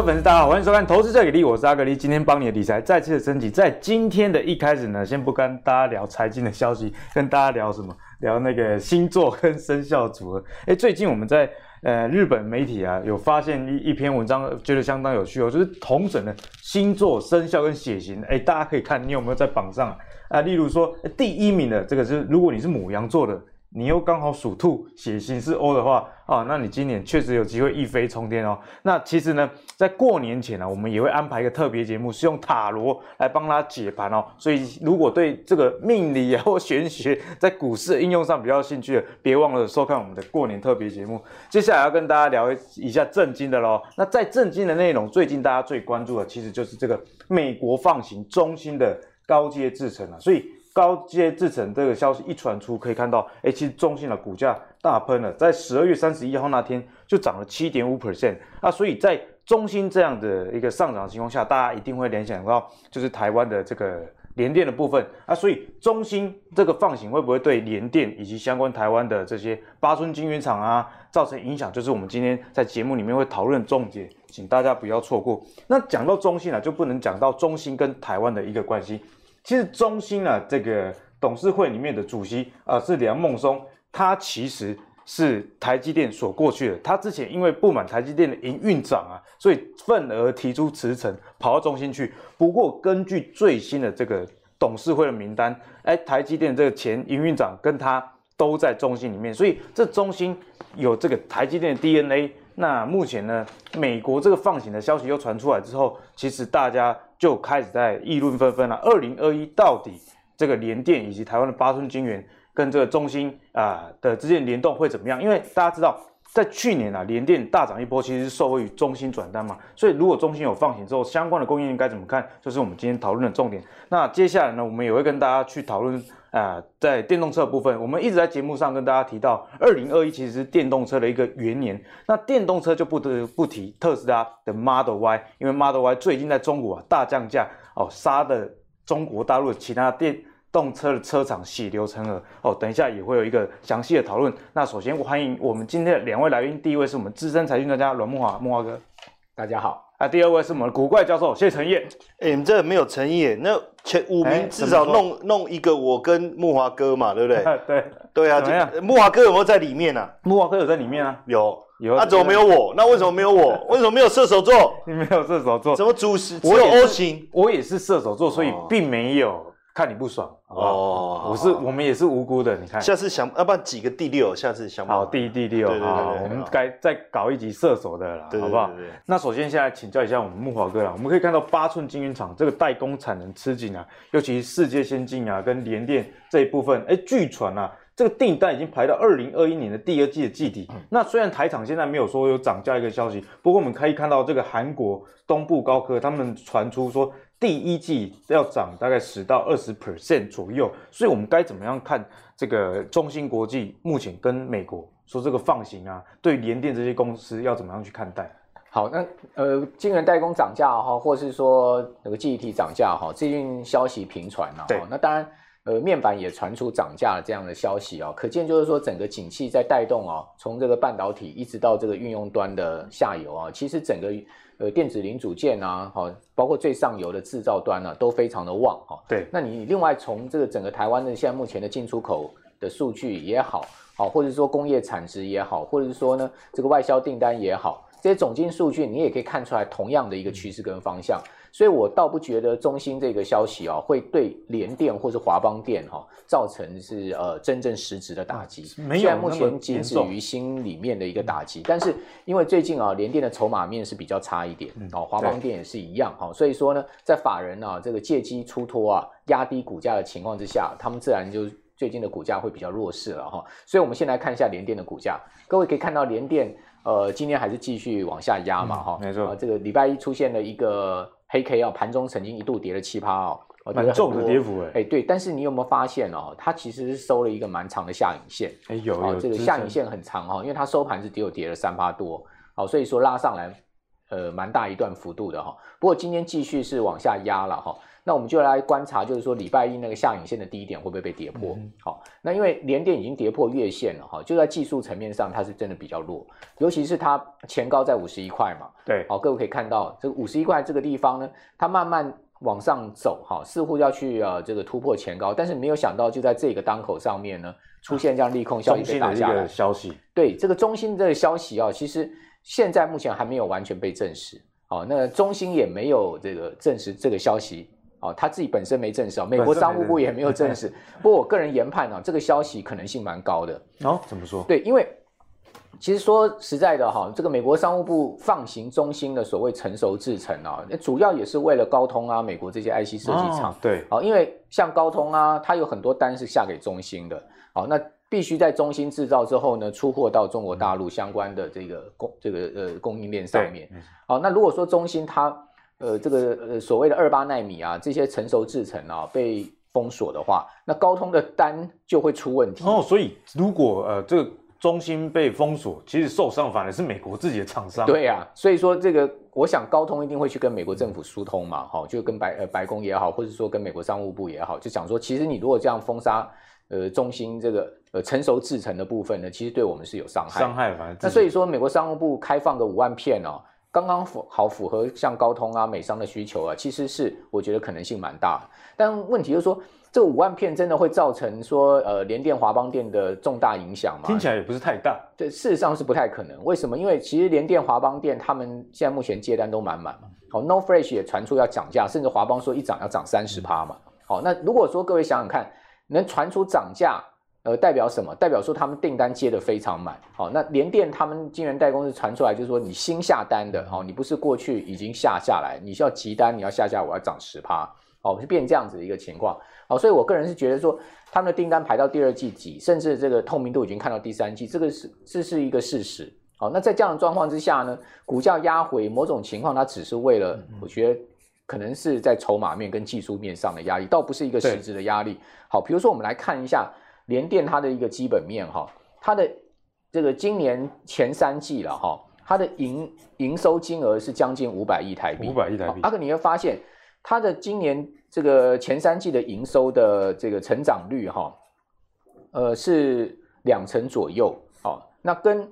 位粉丝，大家好，欢迎收看《投资最给力》，我是阿格力。今天帮你的理财再次的升级。在今天的一开始呢，先不跟大家聊财经的消息，跟大家聊什么？聊那个星座跟生肖组合。哎，最近我们在呃日本媒体啊，有发现一一篇文章，觉得相当有趣哦，就是同整的星座、生肖跟血型。哎，大家可以看你有没有在榜上啊？例如说第一名的这个是，如果你是母羊座的。你又刚好属兔，血型是 O 的话啊，那你今年确实有机会一飞冲天哦。那其实呢，在过年前呢、我们也会安排一个特别节目，是用塔罗来帮他解盘哦。所以如果对这个命理啊或玄学在股市应用上比较兴趣的，别忘了收看我们的过年特别节目。接下来要跟大家聊一下震惊的喽。那在震惊的内容，最近大家最关注的其实就是这个美国放行中心的高阶制程啊，所以。高阶制程这个消息一传出，可以看到，哎，其实中芯的股价大喷了，在十二月三十一号那天就涨了七点五 percent 啊，所以在中芯这样的一个上涨情况下，大家一定会联想到就是台湾的这个联电的部分啊，所以中芯这个放行会不会对联电以及相关台湾的这些八寸晶圆厂啊造成影响，就是我们今天在节目里面会讨论重点，请大家不要错过。那讲到中芯啊，就不能讲到中芯跟台湾的一个关系。其实中芯啊，这个董事会里面的主席啊、是梁孟松，他其实是台积电所过去的。他之前因为不满台积电的营运长啊，所以愤而提出辞呈，跑到中芯去。不过根据最新的这个董事会的名单，哎，台积电这个前营运长跟他都在中芯里面，所以这中芯有这个台积电的 DNA。那目前呢，美国这个放行的消息又传出来之后，其实大家。就开始在议论纷纷了。二零二一到底这个联电以及台湾的八寸晶圆跟这个中芯啊的之间联动会怎么样？因为大家知道，在去年啊，联电大涨一波，其实是受惠于中芯转单嘛。所以如果中芯有放行之后，相关的供应链该怎么看？就是我们今天讨论的重点。那接下来呢，我们也会跟大家去讨论啊，在电动车部分，我们一直在节目上跟大家提到，二零二一其实是电动车的一个元年。那电动车就不得不提特斯拉的 Model Y，因为 Model Y 最近在中国啊大降价哦，杀的中国大陆的其他电动车的车厂血流成河哦。等一下也会有一个详细的讨论。那首先欢迎我们今天的两位来宾，第一位是我们资深财经专家阮木华，木华哥，大家好。啊，第二位是我们的古怪教授谢承彦。哎、欸，你这个没有诚意。那前五名至少弄、欸、弄一个我跟木华哥嘛，对不对？对对啊，这慕华哥有没有在里面啊？木华哥有在里面啊？有有。那、啊、怎么没有我？那为什么没有我？为什么没有射手座？你没有射手座？什么主食？我有 O 型。我也是射手座，所以并没有。看你不爽哦，我是我们也是无辜的，你看。下次想要不然几个第六，下次想好第一第六，好，我们该再搞一集射手的了，好不好？那首先现在请教一下我们木华哥啦，我们可以看到八寸晶圆厂这个代工产能吃紧啊，尤其是世界先进啊跟联电这一部分，哎，据传啊，这个订单已经排到二零二一年的第二季的季底。那虽然台厂现在没有说有涨价一个消息，不过我们可以看到这个韩国东部高科他们传出说。第一季要涨大概十到二十 percent 左右，所以我们该怎么样看这个中芯国际目前跟美国说这个放行啊？对联电这些公司要怎么样去看待？好，那呃，晶圆代工涨价哈，或是说那个记忆体涨价哈，最近消息频传啊。对，那当然呃，面板也传出涨价这样的消息啊，可见就是说整个景气在带动啊，从这个半导体一直到这个运用端的下游啊，其实整个。呃，电子零组件啊，好，包括最上游的制造端呢、啊，都非常的旺哈。对，那你另外从这个整个台湾的现在目前的进出口的数据也好，好，或者说工业产值也好，或者是说呢这个外销订单也好，这些总经数据你也可以看出来同样的一个趋势跟方向。所以我倒不觉得中兴这个消息啊，会对联电或是华邦电哈造成是呃真正实质的打击。没有，现在目前仅止于心里面的一个打击。但是因为最近啊，联电的筹码面是比较差一点，哦，华邦电也是一样哈。所以说呢，在法人啊这个借机出脱啊，压低股价的情况之下，他们自然就最近的股价会比较弱势了哈。所以我们先来看一下联电的股价，各位可以看到联电呃今天还是继续往下压嘛哈。没错，这个礼拜一出现了一个。黑 K 啊，盘中曾经一度跌了七趴哦，蛮重的跌幅哎。哎，对，但是你有没有发现哦？它其实是收了一个蛮长的下影线。哎，有有，这个下影线很长哦，因为它收盘是只有跌了三趴多，好，所以说拉上来，呃蛮大一段幅度的哈。不过今天继续是往下压了哈。那我们就来观察，就是说礼拜一那个下影线的低点会不会被跌破？嗯、好，那因为连电已经跌破月线了哈，就在技术层面上它是真的比较弱，尤其是它前高在五十一块嘛。对，好，各位可以看到这个五十一块这个地方呢，它慢慢往上走哈，似乎要去呃这个突破前高，但是没有想到就在这个当口上面呢，出现这样利空消息被打下来。的消息。对，这个中芯的消息啊，其实现在目前还没有完全被证实。哦，那中兴也没有这个证实这个消息。哦，他自己本身没证实，美国商务部也没有证实。不过我个人研判呢、啊，这个消息可能性蛮高的。哦，怎么说？对，因为其实说实在的哈，这个美国商务部放行中兴的所谓成熟制程啊，主要也是为了高通啊，美国这些 IC 设计厂。哦、对，好，因为像高通啊，它有很多单是下给中兴的。好，那必须在中芯制造之后呢，出货到中国大陆相关的这个供这个呃供应链上面。好，那如果说中芯它呃，这个呃所谓的二八纳米啊，这些成熟制程啊被封锁的话，那高通的单就会出问题。哦，所以如果呃这个中芯被封锁，其实受伤反而是美国自己的厂商。对呀、啊，所以说这个我想高通一定会去跟美国政府疏通嘛，好，就跟白呃白宫也好，或者说跟美国商务部也好，就讲说，其实你如果这样封杀呃中心这个呃成熟制程的部分呢，其实对我们是有伤害。伤害反正。那所以说美国商务部开放个五万片哦。刚刚符好符合像高通啊、美商的需求啊，其实是我觉得可能性蛮大。但问题就是说，这五万片真的会造成说呃联电、华邦电的重大影响吗？听起来也不是太大。对，事实上是不太可能。为什么？因为其实联电、华邦电他们现在目前接单都满满嘛。好，NOR Flash 也传出要涨价，甚至华邦说一涨要涨三十趴嘛。好，那如果说各位想想看，能传出涨价？呃，代表什么？代表说他们订单接得非常满。好，那联电他们晶圆代工是传出来，就是说你新下单的，好，你不是过去已经下下来，你需要急单，你要下下，我要涨十趴，好，就变成这样子的一个情况。好，所以我个人是觉得说，他们的订单排到第二季底，甚至这个透明度已经看到第三季，这个是这是一个事实。好，那在这样的状况之下呢，股价压回，某种情况它只是为了，我觉得可能是在筹码面跟技术面上的压力，倒不是一个实质的压力。好，比如说我们来看一下。联电它的一个基本面哈，它的这个今年前三季了哈，它的营营收金额是将近五百亿台币。五百亿台币。阿哥，你会发现它的今年这个前三季的营收的这个成长率哈，呃是两成左右。好，那跟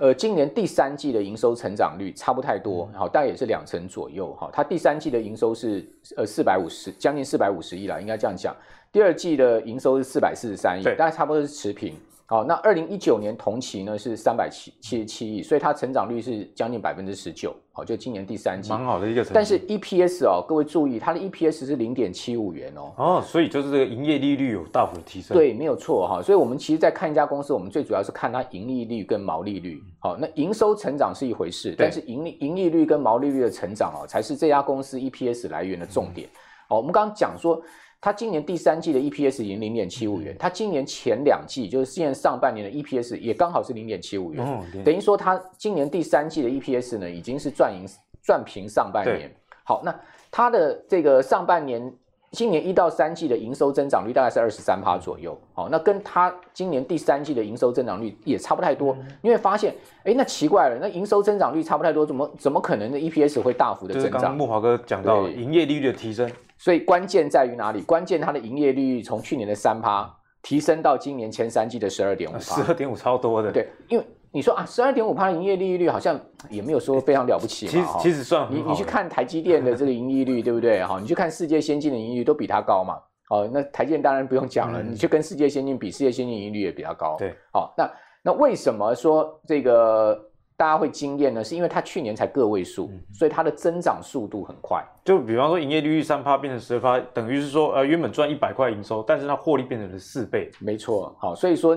呃今年第三季的营收成长率差不太多，好，大概也是两成左右。哈，它第三季的营收是呃四百五十，将近四百五十亿了，应该这样讲。第二季的营收是四百四十三亿，大概差不多是持平。好，那二零一九年同期呢是三百七七十七亿，所以它成长率是将近百分之十九。好，就今年第三季，蛮好的一个成绩。但是 EPS 哦，各位注意，它的 EPS 是零点七五元哦。哦，所以就是这个营业利率有大幅的提升。对，没有错哈。所以我们其实，在看一家公司，我们最主要是看它盈利率跟毛利率。好，那营收成长是一回事，但是盈利盈利率跟毛利率的成长哦，才是这家公司 EPS 来源的重点。好，我们刚刚讲说。它今年第三季的 EPS 已经零点七五元，它今年前两季就是今年上半年的 EPS 也刚好是零点七五元，哦、等于说它今年第三季的 EPS 呢已经是赚盈赚平上半年。好，那它的这个上半年今年一到三季的营收增长率大概是二十三趴左右。好，那跟它今年第三季的营收增长率也差不太多。你会发现，哎，那奇怪了，那营收增长率差不太多，怎么怎么可能的 EPS 会大幅的增长？就是刚刚慕驊哥讲到营业利率的提升。所以关键在于哪里？关键它的营业率从去年的三趴提升到今年前三季的十二点五趴，十二点五超多的。对，因为你说啊，十二点五趴的营业利率好像也没有说非常了不起嘛。其实其实算你你去看台积电的这个营业率，对不对？哈，你去看世界先进的盈利率都比它高嘛。哦，那台积电当然不用讲了，嗯、你去跟世界先进比，世界先进盈利率也比较高。对，好，那那为什么说这个？大家会惊艳呢，是因为它去年才个位数，嗯、所以它的增长速度很快。就比方说，营业利率三趴变成十二趴，等于是说，呃，原本赚一百块营收，但是它获利变成了四倍。没错，好，所以说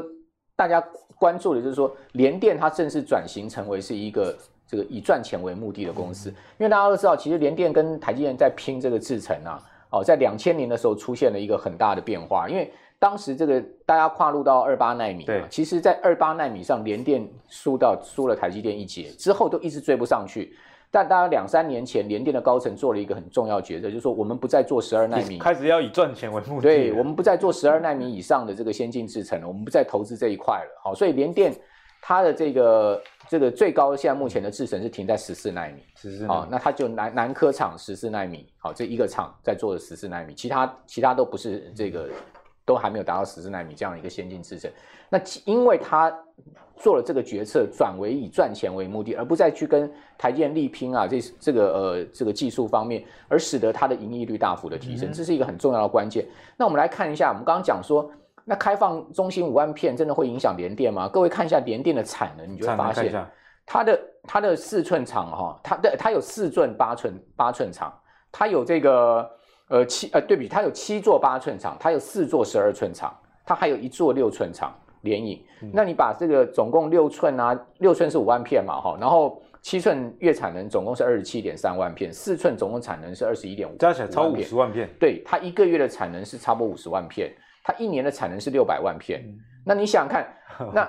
大家关注的就是说，联电它正式转型成为是一个这个以赚钱为目的的公司。嗯、因为大家都知道，其实联电跟台积电在拼这个制程啊，哦，在两千年的时候出现了一个很大的变化，因为。当时这个大家跨入到二八纳米，对，其实，在二八纳米上，联电输到输了台积电一截之后，都一直追不上去。但大概两三年前，联电的高层做了一个很重要决策，就是说，我们不再做十二纳米，开始要以赚钱为目的。对，我们不再做十二纳米以上的这个先进制程了，我们不再投资这一块了。好，所以联电它的这个这个最高现在目前的制程是停在十四纳米，十四啊，那它就南南科厂十四纳米，好，这一个厂在做的十四纳米，其他其他都不是这个，都还没有达到十四奈米这样的一个先进制程。那因为它做了这个决策，转为以赚钱为目的，而不再去跟台积电力拼啊，这这个呃这个技术方面，而使得它的盈利率大幅的提升，这是一个很重要的关键。那我们来看一下，我们刚刚讲说。那开放中心五万片真的会影响联电吗？各位看一下联电的产能，你就会发现它的它的四寸厂哈，它的它有四寸八寸八寸厂，它有这个呃七呃对比，它有七座八寸厂，它有四座十二寸厂，它还有一座六寸厂联影。嗯、那你把这个总共六寸啊，六寸是五万片嘛哈，然后七寸月产能总共是二十七点三万片，四寸总共产能是二十一点五，加起来超五十万片。对，它一个月的产能是差不多五十万片。它一年的产能是六百万片，嗯、那你想想看，那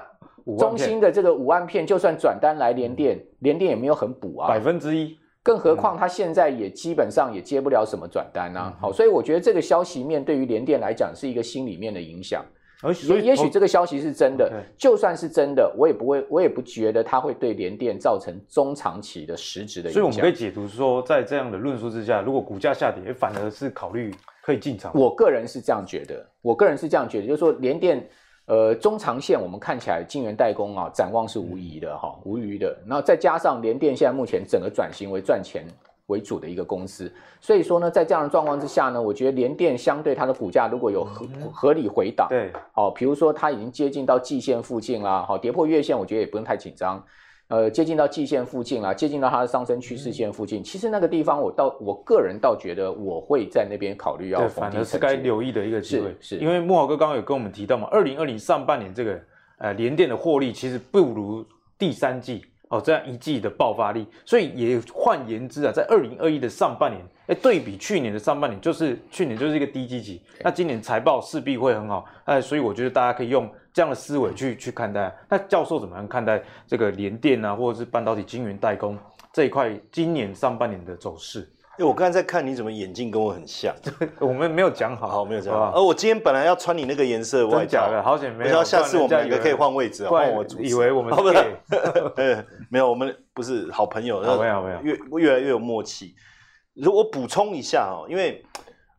中兴的这个五万片，就算转单来联电，联、嗯、电也没有很补啊，百分之一。更何况他现在也基本上也接不了什么转单啊。嗯、好，所以我觉得这个消息面对于联电来讲是一个心里面的影响。而也也许这个消息是真的，就算是真的，我也不会，我也不觉得它会对联电造成中长期的实质的影响。所以我们可以解读说，在这样的论述之下，如果股价下跌，反而是考虑。可以进场，我个人是这样觉得，我个人是这样觉得，就是说联电，呃，中长线我们看起来晶圆代工啊，展望是无疑的哈，无虞的。然后再加上联电现在目前整个转型为赚钱为主的一个公司，所以说呢，在这样的状况之下呢，我觉得联电相对它的股价如果有合合理回档，对，好，比如说它已经接近到季线附近啦，好，跌破月线，我觉得也不用太紧张。呃，接近到季线附近啦，接近到它的上升趋势线附近，嗯、其实那个地方我倒，我个人倒觉得我会在那边考虑要。反而是该留意的一个机会。是，是因为木豪哥刚刚有跟我们提到嘛，二零二零上半年这个呃联电的获利其实不如第三季哦这样一季的爆发力，所以也换言之啊，在二零二一的上半年，哎，对比去年的上半年，就是去年就是一个低基期，那今年财报势必会很好，哎，所以我觉得大家可以用。这样的思维去去看待，那教授怎么样看待这个联电啊，或者是半导体晶圆代工这一块今年上半年的走势？因为我刚才在看，你怎么眼镜跟我很像？我们没有讲好，好，没有讲好。而我今天本来要穿你那个颜色外套，好险没有。我想下次我们两个可以换位置，换我主持。以为我们不是，没有，我们不是好朋友，没有没有，越越来越有默契。如果补充一下哦，因为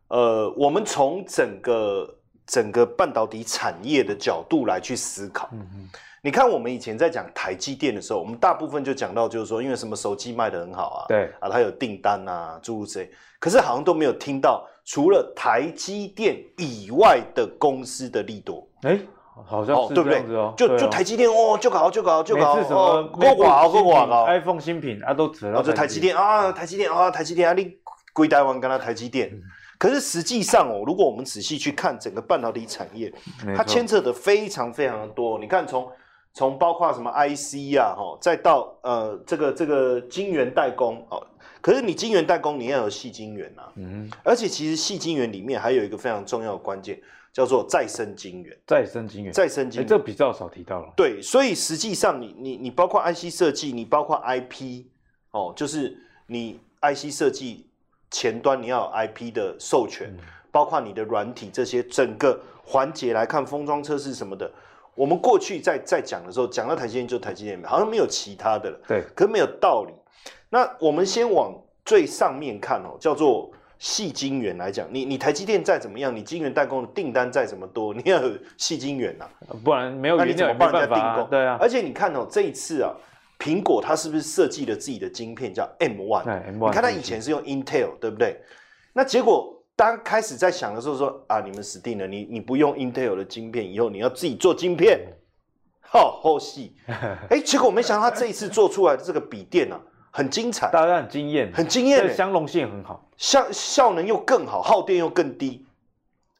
呃，我们从整个。整个半导体产业的角度来去思考，嗯嗯，你看我们以前在讲台积电的时候，我们大部分就讲到就是说，因为什么手机卖得很好啊，对。啊，它有订单啊，诸如此类，可是好像都没有听到除了台积电以外的公司的利多，哎，好像是这样子哦，就就台积电哦，就搞就搞就搞，每次什么高挂高挂高，iPhone 新品啊都只能，就台积电。啊，台积电啊，台积电啊，你归台湾跟他台积电。可是实际上哦，如果我们仔细去看整个半导体产业，它牵扯的非常非常的多。你看从从包括什么 IC 啊，哈，再到呃这个这个晶圆代工哦。可是你晶圆代工你要有细晶圆呐，嗯，而且其实细晶圆里面还有一个非常重要的关键，叫做再生晶圆。再生晶圆，再生晶圆，这比较少提到了。对，所以实际上你你你包括 IC 设计，你包括 IP 哦，就是你 IC 设计。前端你要有 IP 的授权，嗯、包括你的软体这些整个环节来看封装测试什么的。我们过去在在讲的时候，讲到台积电就台积电，好像没有其他的了。对，可是没有道理。那我们先往最上面看哦，叫做细晶圆来讲，你你台积电再怎么样，你晶圆代工的订单再怎么多，你要有细晶圆呐，不然没有，那你怎么帮人家订工？对啊，而且你看哦，这一次啊。苹果它是不是设计了自己的晶片叫 M1？你看它以前是用 Intel，对不对？那结果当开始在想的时候说啊，你们死定了，你你不用 Intel 的晶片，以后你要自己做晶片，好后戏。哎，结果没想到他这一次做出来的这个笔电啊，很精彩，大家很惊艳，很惊艳，相容性很好，效效能又更好，耗电又更低。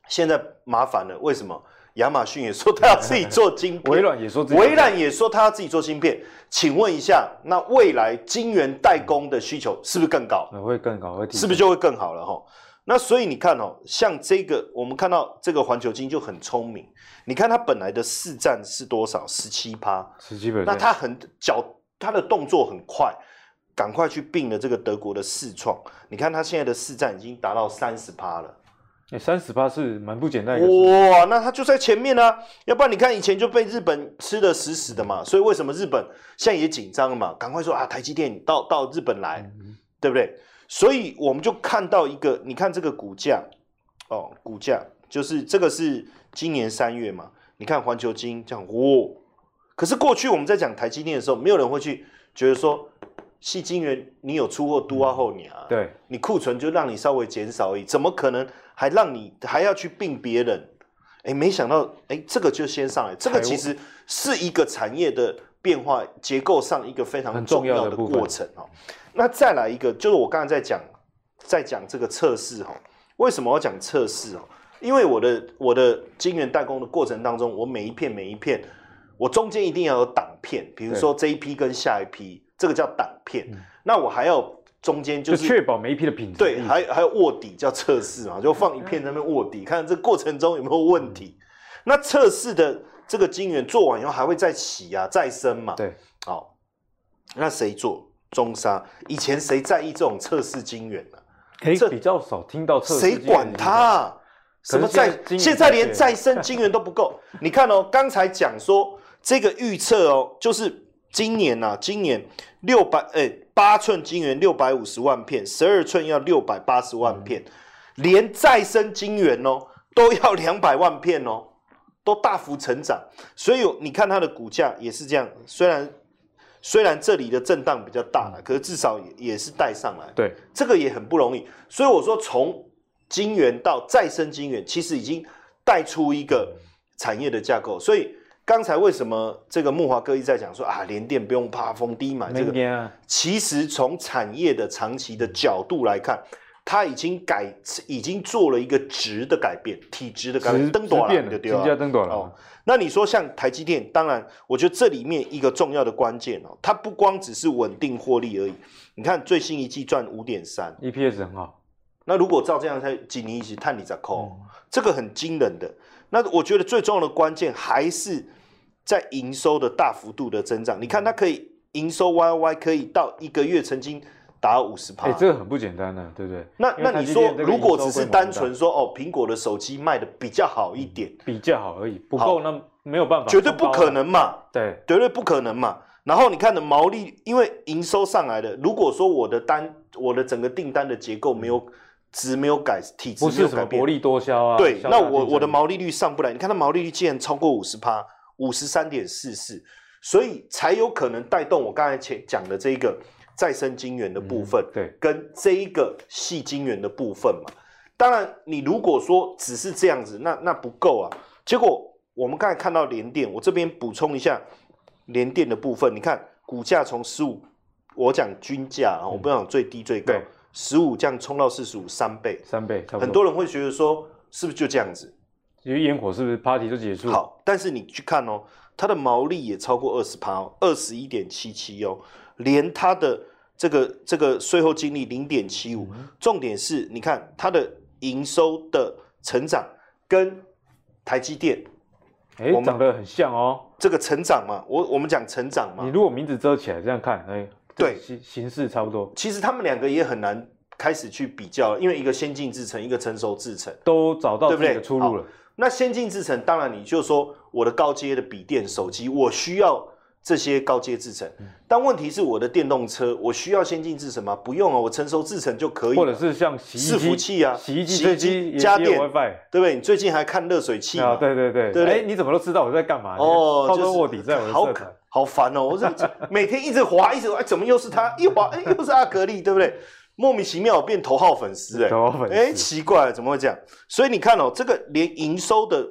现在麻烦了，为什么？亚马逊也说他要自己做晶片，微软也说，微软也说他要自己做芯片。请问一下，那未来晶圆代工的需求是不是更高？会更高，会是不是就会更好了哈？那所以你看哦，像这个，我们看到这个环球金就很聪明。你看它本来的市占是多少？十七趴，十七趴。那它很脚，它的动作很快，赶快去并了这个德国的四创。你看它现在的市占已经达到三十趴了。三十趴是蛮不简单的。哇，那它就在前面啊，要不然你看以前就被日本吃的死死的嘛，所以为什么日本现在也紧张了嘛？赶快说啊，台积电到到日本来，嗯、对不对？所以我们就看到一个，你看这个股价，哦，股价就是这个是今年三月嘛，你看环球金这样，哇，可是过去我们在讲台积电的时候，没有人会去觉得说。矽晶圆，你有出货多啊后年啊？对，你库存就让你稍微减少而已，怎么可能还让你还要去并别人？哎，没想到，哎，这个就先上来，这个其实是一个产业的变化结构上一个非常重要的过程哦。那再来一个，就是我刚才在讲，在讲这个测试哈，为什么要讲测试哦？因为我的我的晶圆代工的过程当中，我每一片每一片，我中间一定要有挡片，比如说这一批跟下一批。这个叫挡片，嗯、那我还要中间就是确保每一批的品质。对，还还有卧底叫测试嘛，就放一片在那边卧底，看这过程中有没有问题。嗯、那测试的这个晶圆做完以后还会再洗啊，再生嘛。对，好，那谁做？中沙。以前谁在意这种测试晶圆呢？这比较少听到测试。谁管它、啊？什么在？现在连再生晶圆都不够。你看哦，刚才讲说这个预测哦，就是。今年呐、啊，今年六百哎八寸晶圆六百五十万片，十二寸要六百八十万片，嗯、连再生晶圆哦都要两百万片哦，都大幅成长。所以你看它的股价也是这样，虽然虽然这里的震荡比较大了，可是至少也也是带上来。对，这个也很不容易。所以我说从晶圆到再生晶圆，其实已经带出一个产业的架构。所以。刚才为什么这个木华哥一直在讲说啊，联电不用怕逢低买这个？其实从产业的长期的角度来看，它已经改，已经做了一个值的改变，体质的改变，灯短了，对对灯短了。哦，那你说像台积电，当然，我觉得这里面一个重要的关键哦，它不光只是稳定获利而已。你看最新一季赚五点三，EPS 很好。那如果照这样，它几年一起探你在扣，这个很惊人的。那我觉得最重要的关键还是。在营收的大幅度的增长，你看它可以营收 Y Y 可以到一个月曾经达到五十趴，哎，这个很不简单呢，对不对？那那你说，如果只是单纯说哦，苹果的手机卖的比较好一点，比较好而已，不够那没有办法，绝对不可能嘛，对，绝对不可能嘛。然后你看的毛利，因为营收上来的，如果说我的单，我的整个订单的结构没有值没有改，体质没有改变，薄利多销啊，对，那我我的毛利率上不来，你看它毛利率竟然超过五十趴。五十三点四四，所以才有可能带动我刚才前讲的这一个再生晶圆的部分，嗯、对，跟这一个细晶圆的部分嘛。当然，你如果说只是这样子，那那不够啊。结果我们刚才看到联电，我这边补充一下联电的部分，你看股价从十五，我讲均价啊，我不讲最低最高，十五、嗯、这样冲到四十五，三倍，三倍，很多人会觉得说，是不是就这样子？因为烟火是不是 party 就结束？好，但是你去看哦，它的毛利也超过二十趴哦，二十一点七七哦，连它的这个这个税后净利零点七五。重点是，你看它的营收的成长跟台积电，哎、欸，长得很像哦。这个成长嘛，我我们讲成长嘛。你如果名字遮起来这样看，哎、欸，对，形形式差不多。其实他们两个也很难开始去比较，因为一个先进制程，一个成熟制程，都找到自己的出路了。那先进制程，当然你就说我的高阶的笔电、手机，我需要这些高阶制程。但问题是，我的电动车，我需要先进制程吗？不用啊，我成熟制程就可以。或者是像洗衣机、伺服器啊、洗衣机、洗衣机、家电，对不对？你最近还看热水器啊？对对对对。哎，你怎么都知道我在干嘛？哦，就是卧底在我的好好烦哦！我这 每天一直滑，一直滑，怎么又是他？一滑，哎，又是阿格力，对不对？莫名其妙变头号粉丝哎，头号粉丝哎，奇怪，怎么会这样？所以你看哦，这个连营收的。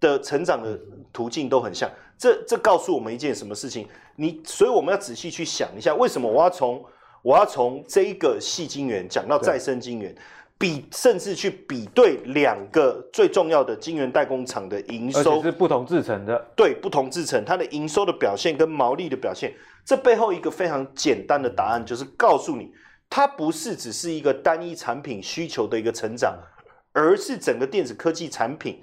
的成长的途径都很像，这这告诉我们一件什么事情？你所以我们要仔细去想一下，为什么我要从我要从这一个细晶圆讲到再生晶圆，比甚至去比对两个最重要的晶圆代工厂的营收是不同制成的，对，不同制成它的营收的表现跟毛利的表现，这背后一个非常简单的答案就是告诉你，它不是只是一个单一产品需求的一个成长，而是整个电子科技产品。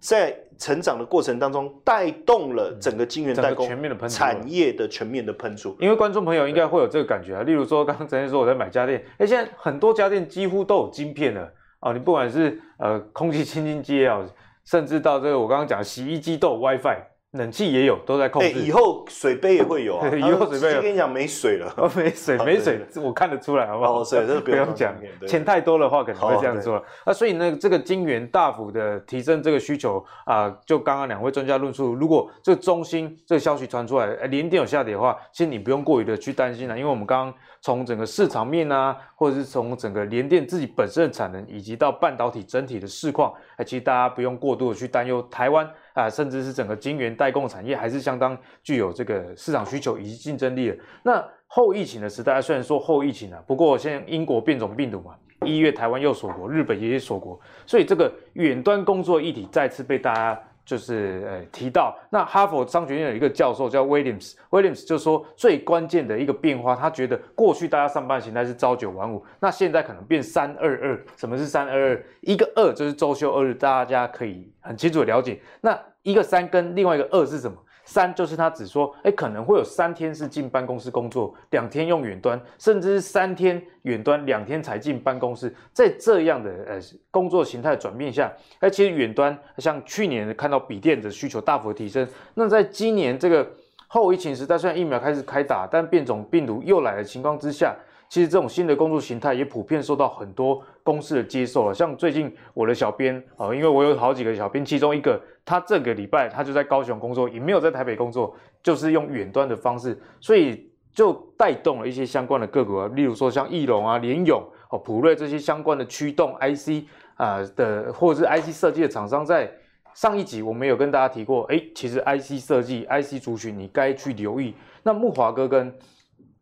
在成长的过程当中，带动了整个晶圆代工产业的全面的喷出。因为观众朋友应该会有这个感觉啊，例如说刚刚陈先生说我在买家电，哎，现在很多家电几乎都有晶片了啊，你不管是呃空气清新机也好，甚至到这个我刚刚讲洗衣机都有 WiFi。冷气也有，都在控制。以后水杯也会有啊。以后水杯，我跟你讲，没水了。没水，没水，我看得出来，好不好？哦，水这个不用 讲。钱太多的话，可能会这样做。那所以呢，这个晶圆大幅的提升这个需求啊，就刚刚两位专家论述，如果这个中心这个消息传出来，联电有下跌的话，其实你不用过于的去担心了，因为我们刚刚从整个市场面啊，或者是从整个联电自己本身的产能，以及到半导体整体的市况，其实大家不用过度的去担忧台湾。啊，甚至是整个晶圆代工产业还是相当具有这个市场需求以及竞争力的。那后疫情的时代，虽然说后疫情啊，不过现在英国变种病毒嘛，一月台湾又锁国，日本也锁国，所以这个远端工作议题再次被大家。就是呃提到，那哈佛商学院有一个教授叫 Williams，Williams 就说最关键的一个变化，他觉得过去大家上班形态是朝九晚五，那现在可能变三二二。什么是三二二？一个二就是周休二日，大家可以很清楚的了解。那一个三跟另外一个二是什么？三就是他只说，哎，可能会有三天是进办公室工作，两天用远端，甚至是三天远端，两天才进办公室。在这样的呃工作形态转变下，哎，其实远端像去年看到笔电的需求大幅提升，那在今年这个后疫情时代，虽然疫苗开始开打，但变种病毒又来的情况之下。其实这种新的工作形态也普遍受到很多公司的接受了。像最近我的小编啊，因为我有好几个小编，其中一个他这个礼拜他就在高雄工作，也没有在台北工作，就是用远端的方式，所以就带动了一些相关的个股啊，例如说像义隆啊、联咏、哦、普瑞这些相关的驱动 IC 啊的，或者是 IC 设计的厂商，在上一集我们有跟大家提过，哎，其实 IC 设计、IC 族群你该去留意。那木华哥跟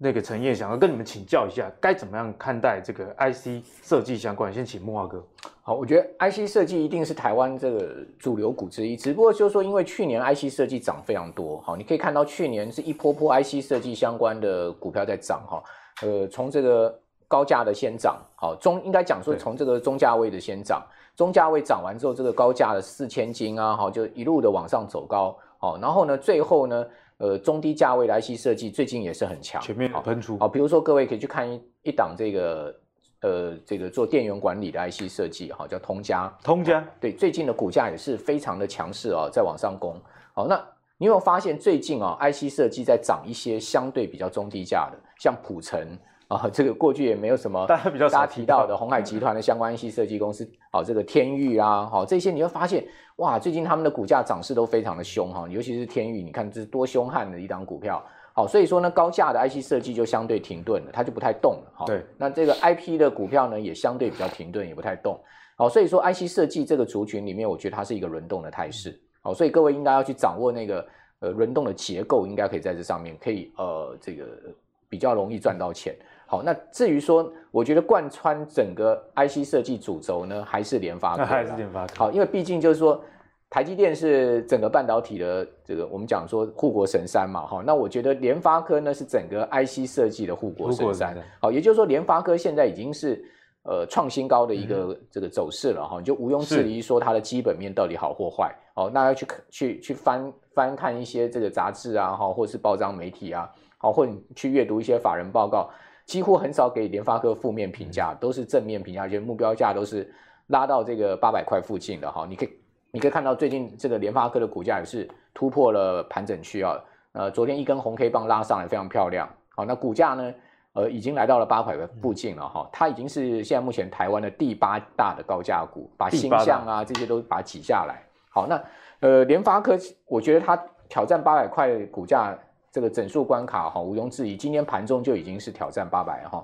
那个陈彦想要跟你们请教一下，该怎么样看待这个 IC 设计相关？先请木华哥。好，我觉得 IC 设计一定是台湾这个主流股之一，只不过就是说，因为去年 IC 设计涨非常多，好，你可以看到去年是一波波 IC 设计相关的股票在涨，哈，呃，从这个高价的先涨，好，中应该讲说从这个中价位的先涨，中价位涨完之后，这个高价的四千金啊，好，就一路的往上走高，好，然后呢，最后呢。呃，中低价位的 IC 设计最近也是很强，全面喷出。好，比如说各位可以去看一一档这个，呃，这个做电源管理的 IC 设计，哈，叫通家。通家，对，最近的股价也是非常的强势啊，在往上攻。好，那你有没有发现最近啊，IC 设计在涨一些相对比较中低价的，像普成。啊，这个过去也没有什么大家比较大家提到的鸿海集团的相关一些设计公司，好，这个天域啊，好，这些你会发现，哇，最近他们的股价涨势都非常的凶哈，尤其是天域，你看这是多凶悍的一档股票，好，所以说呢，高价的 IC 设计就相对停顿了，它就不太动了，哈，对，那这个 IP 的股票呢，也相对比较停顿，也不太动，好，所以说 IC 设计这个族群里面，我觉得它是一个轮动的态势，好，所以各位应该要去掌握那个呃轮动的结构，应该可以在这上面可以呃这个比较容易赚到钱。好，那至于说，我觉得贯穿整个 IC 设计主轴呢，还是联发科，还是联发科。好，因为毕竟就是说，台积电是整个半导体的这个我们讲说护国神山嘛，哈。那我觉得联发科呢是整个 IC 设计的护国神山。好，也就是说，联发科现在已经是呃创新高的一个这个走势了哈，你就毋庸置疑说它的基本面到底好或坏。好，那要去去去翻翻看一些这个杂志啊，哈，或者是报章媒体啊，好，或者你去阅读一些法人报告。几乎很少给联发科负面评价，都是正面评价，而且目标价都是拉到这个八百块附近的哈。你可以你可以看到最近这个联发科的股价也是突破了盘整区啊。呃，昨天一根红 K 棒拉上来非常漂亮。好，那股价呢，呃，已经来到了八百块附近了哈。它已经是现在目前台湾的第八大的高价股，把星象啊这些都把它挤下来。好，那呃联发科，我觉得它挑战八百块股价。这个整数关卡哈，毋庸置疑，今天盘中就已经是挑战八百哈。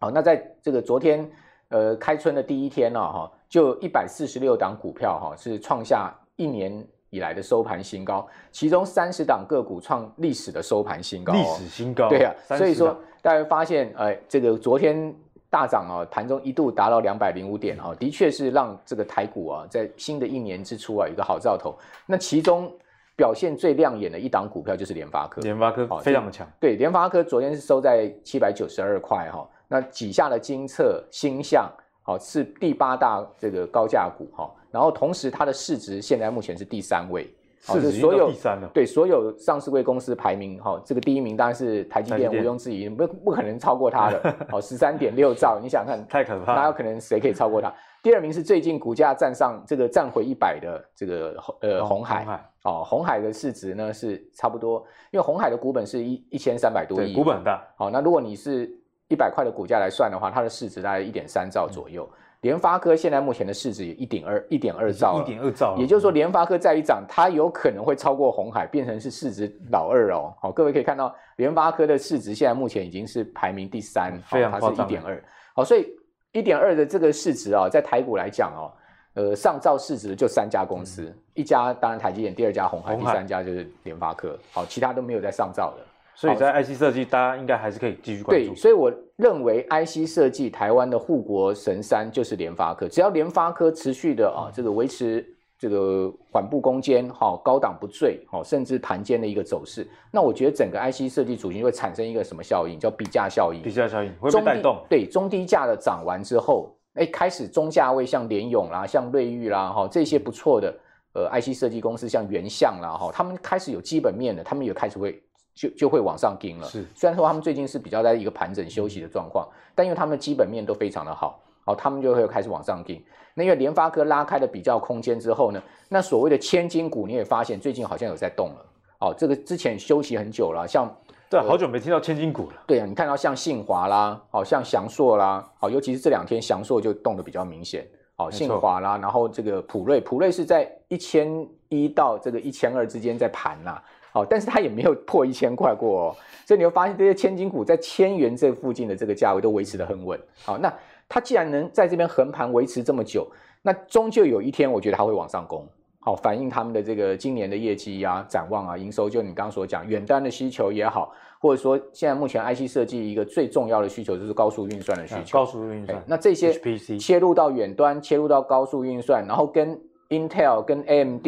好，那在这个昨天呃开春的第一天呢哈，就一百四十六档股票哈是创下一年以来的收盘新高，其中三十档个股创历史的收盘新高，历史新高。对啊，所以说大家发现哎，这个昨天大涨啊，盘中一度达到两百零五点哈，的确是让这个台股啊在新的一年之初啊有一个好兆头。那其中。表现最亮眼的一档股票就是联发科，联发科非常的强。对，联发科昨天是收在七百九十二块哈，那挤下的金策、星象，好是第八大这个高价股哈，然后同时它的市值现在目前是第三位，市值所有第三了。对，所有上市柜公司排名哈，这个第一名当然是台积电，毋庸置疑，不不可能超过它的，好十三点六兆，你想看 太可怕，哪有可能谁可以超过它？第二名是最近股价站上这个站回一百的这个呃红海。哦，红海的市值呢是差不多，因为红海的股本是一一千三百多亿，股本很大。好，那如果你是一百块的股价来算的话，它的市值大概一点三兆左右。嗯联发科现在目前的市值也一点二一点二兆，一点二兆，也就是说联发科再一涨，它有可能会超过红海，变成是市值老二哦。好，各位可以看到联发科的市值现在目前已经是排名第三，非常夸张，它是一点二。好，所以一点二的这个市值啊，在台股来讲哦，呃，上兆市值就三家公司，嗯、一家当然台积电，第二家红海，第三家就是联发科。好，其他都没有在上兆的。所以在 IC 设计，大家应该还是可以继续关注。对，所以我认为 IC 设计台湾的护国神山就是联发科。只要联发科持续的啊，这个维持这个缓步攻坚，哈，高档不坠，哈，甚至盘间的一个走势，那我觉得整个 IC 设计族群会产生一个什么效应？叫比价效应。比价效应会被带动。对，中低价的涨完之后，哎，开始中价位像联咏啦、像瑞昱啦，哈，这些不错的呃 IC 设计公司，像原相啦，哈，他们开始有基本面的，他们也开始会。就就会往上顶了。是，虽然说他们最近是比较在一个盘整休息的状况，但因为他们的基本面都非常的好，好，他们就会开始往上顶。那因为联发科拉开了比较空间之后呢，那所谓的千金股你也发现最近好像有在动了。哦，这个之前休息很久了，像对，好久没听到千金股了。对啊，你看到像信华啦，好像祥硕啦，好，尤其是这两天祥硕就动得比较明显。好，信华啦，然后这个普瑞，普瑞是在一千一到这个一千二之间在盘呐。哦，但是它也没有破一千块过哦，所以你会发现这些千金股在千元这附近的这个价位都维持得很稳。好，那它既然能在这边横盘维持这么久，那终究有一天，我觉得它会往上攻。好，反映他们的这个今年的业绩啊、展望啊、营收，就你刚刚所讲，远端的需求也好，或者说现在目前 IC 设计一个最重要的需求就是高速运算的需求。高速运算，那这些切入到远端，切入到高速运算，然后跟 Intel、跟 AMD。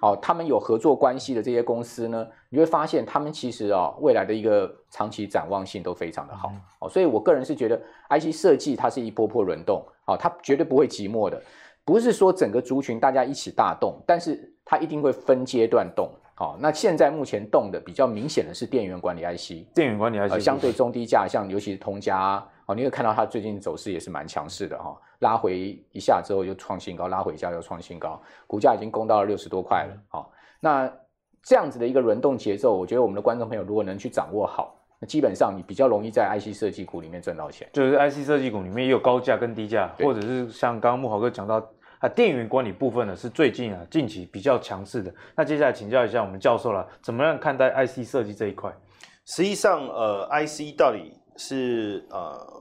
好，他们有合作关系的这些公司呢，你会发现他们其实啊，未来的一个长期展望性都非常的好。哦，所以我个人是觉得 IC 设计它是一波波轮动，哦，它绝对不会寂寞的，不是说整个族群大家一起大动，但是它一定会分阶段动。好，那现在目前动的比较明显的是电源管理 IC，电源管理 IC 相对中低价，像尤其是通家。哦，你会看到它最近走势也是蛮强势的哈，拉回一下之后又创新高，拉回一下又创新高，股价已经攻到了六十多块了。好，那这样子的一个轮动节奏，我觉得我们的观众朋友如果能去掌握好，那基本上你比较容易在 IC 设计股里面赚到钱。就是 IC 设计股里面也有高价跟低价，或者是像刚刚木豪哥讲到啊，电源管理部分呢是最近啊近期比较强势的。那接下来请教一下我们教授了，怎么样看待 IC 设计这一块？实际上，呃，IC 到底是呃。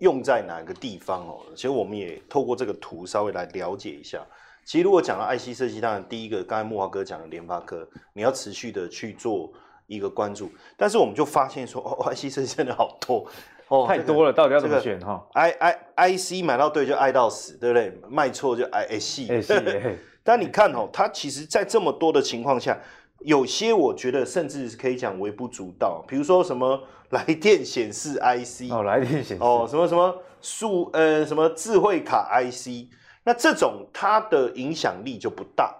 用在哪个地方哦？其实我们也透过这个图稍微来了解一下。其实如果讲到 IC 设计，当然第一个刚才木华哥讲的联发科，你要持续的去做一个关注。但是我们就发现说，哦，IC 设计真的好多哦，太多了，到底要怎么选哈？I I I C 买到对就爱到死，对不对？卖错就爱哎戏。但你看哦，它其实，在这么多的情况下。有些我觉得甚至可以讲微不足道，比如说什么来电显示 IC 哦，来电显示哦，什么什么数呃什么智慧卡 IC，那这种它的影响力就不大，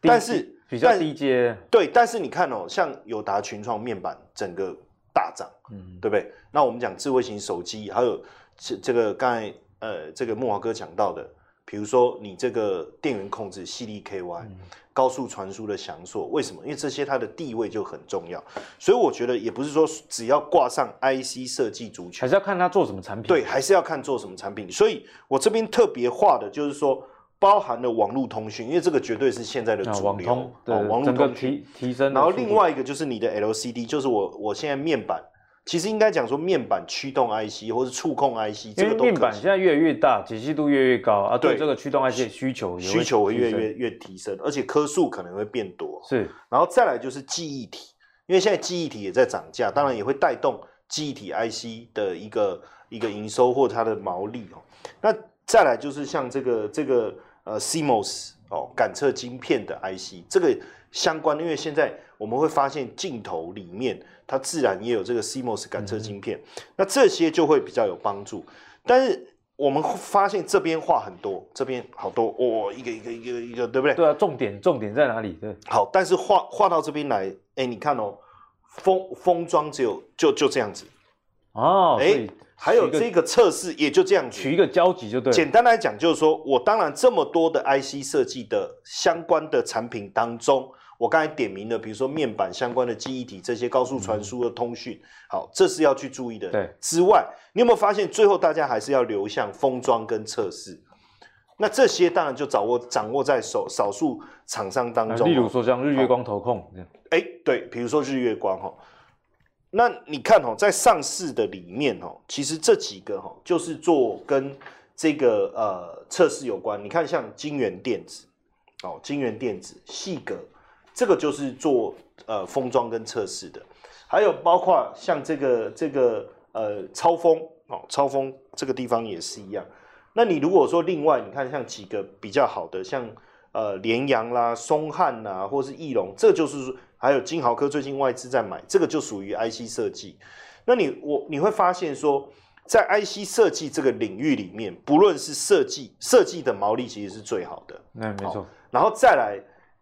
但是比较低阶。对，但是你看哦，像友达群创面板整个大涨，嗯，对不对？那我们讲智慧型手机，还有这这个刚才呃这个木华哥讲到的，比如说你这个电源控制 CDKY。嗯高速传输的祥硕，为什么？因为这些它的地位就很重要，所以我觉得也不是说只要挂上 IC 设计族群，还是要看它做什么产品。对，还是要看做什么产品。所以我这边特别画的就是说，包含了网络通讯，因为这个绝对是现在的主流。对，网络通讯提提升。然后另外一个就是你的 LCD，就是我我现在面板。其实应该讲说面板驱动 IC 或是触控 IC，这个都面板现在越来越大，解析度越来越高啊，对这个驱动 IC 的需求需求会越越越提升，而且颗数可能会变多。是，然后再来就是记忆体，因为现在记忆体也在涨价，当然也会带动记忆体 IC 的一个一个营收或它的毛利哦。那再来就是像这个这个呃 CMOS 哦感测晶片的 IC，这个相关，因为现在我们会发现镜头里面。它自然也有这个 CMOS 感测晶片，嗯，那这些就会比较有帮助。但是我们发现这边画很多，这边好多哦，一个一个一个一个，对不对？对啊，重点重点在哪里？对，好，但是画画到这边来，哎，你看哦，封封装只有就就这样子，哦，哎，还有这个测试也就这样取一个交集就对。简单来讲就是说，我当然这么多的 IC 设计的相关的产品当中，我刚才点名了，比如说面板相关的记忆体这些高速传输的通讯，好，这是要去注意的。对，之外，你有没有发现最后大家还是要流向封装跟测试？那这些当然就掌握掌握在手少数厂商当中，例如说像日月光投控，哎，对，比如说日月光哈，那你看哦，在上市的里面哦，其实这几个哈，就是做跟这个呃测试有关。你看像金元电子，哦，金元电子、细格，这个就是做呃封装跟测试的，还有包括像这个这个呃超丰哦，超丰这个地方也是一样。那你如果说另外你看像几个比较好的，像呃联阳啦、松汉呐，或是翼龙，这就是还有金豪科最近外资在买，这个就属于 IC 设计。那你我你会发现说，在 IC 设计这个领域里面，不论是设计设计的毛利其实是最好的，那没错。然后再来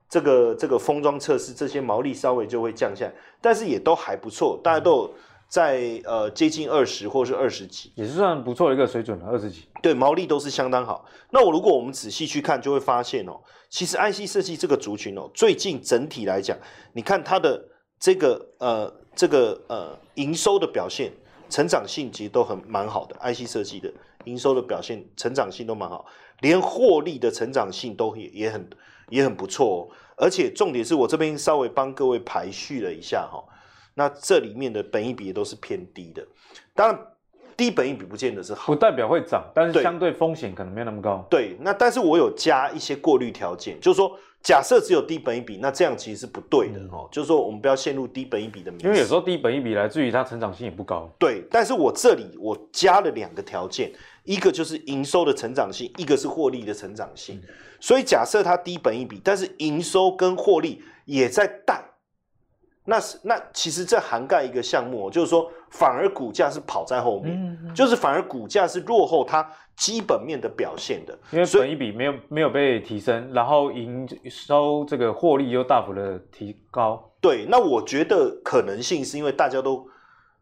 这个这个封装测试这些毛利稍微就会降下来，但是也都还不错，大家都有。在呃接近二十或是二十几，也是算不错的一个水准了。二十几，对，毛利都是相当好。那我如果我们仔细去看，就会发现哦，其实 IC 设计这个族群哦，最近整体来讲，你看它的这个呃这个呃营收的表现，成长性其实都很蛮好的。IC 设计的营收的表现，成长性都蛮好，连获利的成长性都也也很也很不错哦。而且重点是我这边稍微帮各位排序了一下哈。那这里面的本益比也都是偏低的，当然低本益比不见得是好，不代表会涨，但是相对风险可能没有那么高。对，那但是我有加一些过滤条件，就是说假设只有低本益比，那这样其实是不对的哦，嗯、就是说我们不要陷入低本益比的迷思，因为有时候低本益比来自于它成长性也不高。对，但是我这里我加了两个条件，一个就是营收的成长性，一个是获利的成长性。嗯、所以假设它低本一比，但是营收跟获利也在带。那是那其实这涵盖一个项目，就是说反而股价是跑在后面，嗯嗯、就是反而股价是落后它基本面的表现的，因为本益比没有没有被提升，然后营收这个获利又大幅的提高。对，那我觉得可能性是因为大家都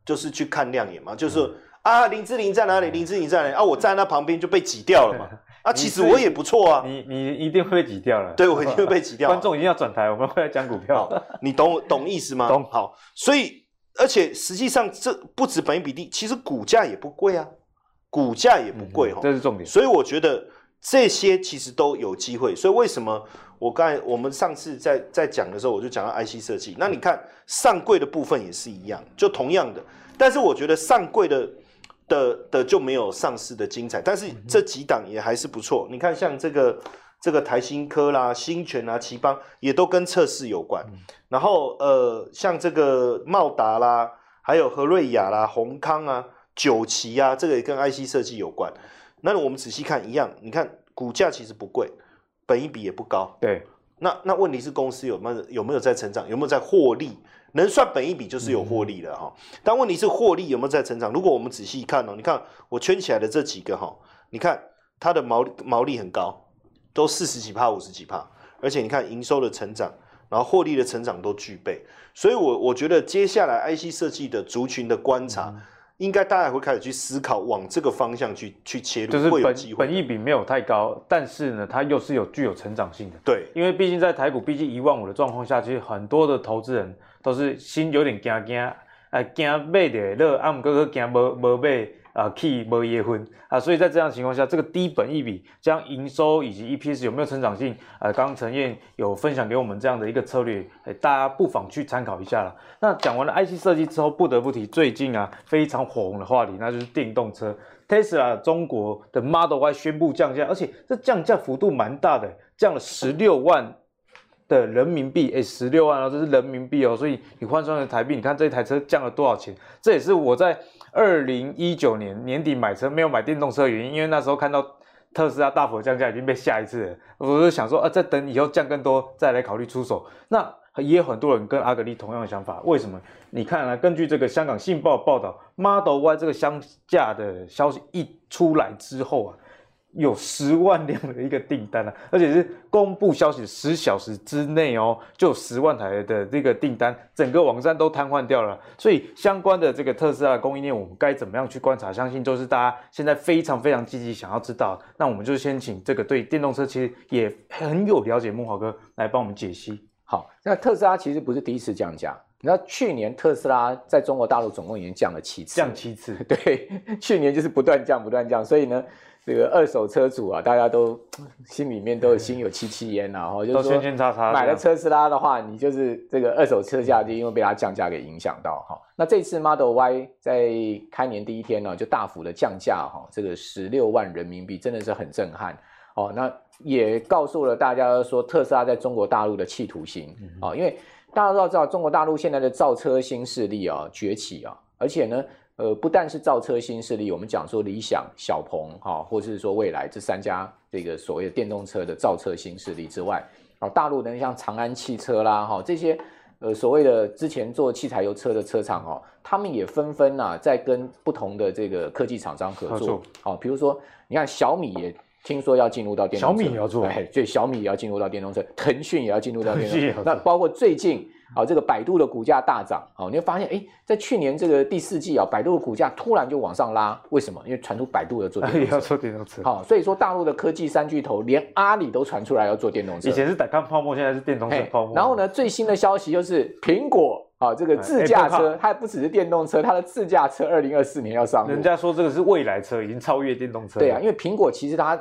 就是去看亮眼嘛，就是、嗯、啊林志玲在哪里？林志玲在哪里？啊我站在那旁边就被挤掉了嘛。啊，其实我也不错啊。你你一定会被挤掉了。对，我一定会被挤掉。观众一定要转台，我们会来讲股票。你懂懂意思吗？懂。好，所以而且实际上这不止本益比低，其实股价也不贵啊，股价也不贵哈、嗯，这是重点。所以我觉得这些其实都有机会。所以为什么我刚才我们上次在在讲的时候，我就讲到 IC 设计。那你看上柜的部分也是一样，就同样的。但是我觉得上柜的。的的就没有上市的精彩，但是这几档也还是不错。你看，像这个这个台新科啦、新泉啊、奇邦也都跟测试有关。然后呃，像这个茂达啦，还有和瑞雅啦、宏康啊、九旗啊，这个也跟 IC 设计有关。那我们仔细看一样，你看股价其实不贵，本益比也不高。对，那那问题是公司有没有有没有在成长，有没有在获利？能算本一笔就是有获利了哈，但问题是获利有没有在成长？如果我们仔细看哦，你看我圈起来的这几个哈，你看它的毛毛利很高，都四十几帕、五十几帕，而且你看营收的成长，然后获利的成长都具备，所以我我觉得接下来 IC 设计的族群的观察，应该大家会开始去思考往这个方向去去切入，就是本。本益比没有太高，但是呢，它又是有具有成长性的。对，因为毕竟在台股毕竟一万五的状况下，其实很多的投资人。都是心有点惊惊，啊惊买的乐，啊毋过阁惊无无买啊去无业分啊，所以在这样的情况下，这个低本一比将营收以及 EPS 有没有成长性？呃，刚刚陈彦有分享给我们这样的一个策略，大家不妨去参考一下了。那讲完了 IC 设计之后，不得不提最近啊非常火红的话题，那就是电动车。Tesla 中国的 Model Y 宣布降价，而且这降价幅度蛮大的，降了十六万。的人民币，诶、欸，十六万哦，这是人民币哦，所以你换算成台币，你看这台车降了多少钱？这也是我在二零一九年年底买车没有买电动车的原因，因为那时候看到特斯拉大幅降价已经被吓一次了，我就想说啊，再等以后降更多再来考虑出手。那也有很多人跟阿格力同样的想法，为什么？你看啊，根据这个香港信报报道，Model Y 这个降价的消息一出来之后啊。有十万辆的一个订单啊，而且是公布消息十小时之内哦，就有十万台的这个订单，整个网站都瘫痪掉了。所以相关的这个特斯拉的供应链，我们该怎么样去观察？相信都是大家现在非常非常积极想要知道。那我们就先请这个对电动车其实也很有了解木华哥来帮我们解析。好，那特斯拉其实不是第一次降价。你知道去年特斯拉在中国大陆总共已经降了七次，降七次，对，去年就是不断降，不断降，所以呢，这个二手车主啊，大家都心里面都有心有戚戚焉呐，哈，就是说买了特斯拉的话，你就是这个二手车价就因为被它降价给影响到哈。那这次 Model Y 在开年第一天呢，就大幅的降价哈，这个十六万人民币真的是很震撼哦。那也告诉了大家说，特斯拉在中国大陆的企图心啊，因为。大家都要知道，中国大陆现在的造车新势力啊崛起啊，而且呢，呃，不但是造车新势力，我们讲说理想、小鹏哈，或者是说未来这三家这个所谓的电动车的造车新势力之外，啊，大陆的像长安汽车啦哈，这些呃所谓的之前做汽柴油车的车厂哦，他们也纷纷啊在跟不同的这个科技厂商合作，好，比如说你看小米也。听说要进入到电动车，小米也要做，对，所以小米也要进入到电动车，腾讯也要进入到电动车。那包括最近啊，这个百度的股价大涨，啊，你会发现，哎，在去年这个第四季啊，百度的股价突然就往上拉，为什么？因为传出百度要做电动 车，要做电动车。好，所以说大陆的科技三巨头，连阿里都传出来要做电动车。以前是打康泡沫，现在是电动车泡沫。然后呢，最新的消息就是苹果啊，这个自驾车，它不只是电动车，它的自驾车二零二四年要上路。人家说这个是未来车，已经超越电动车。对啊，因为苹果其实它。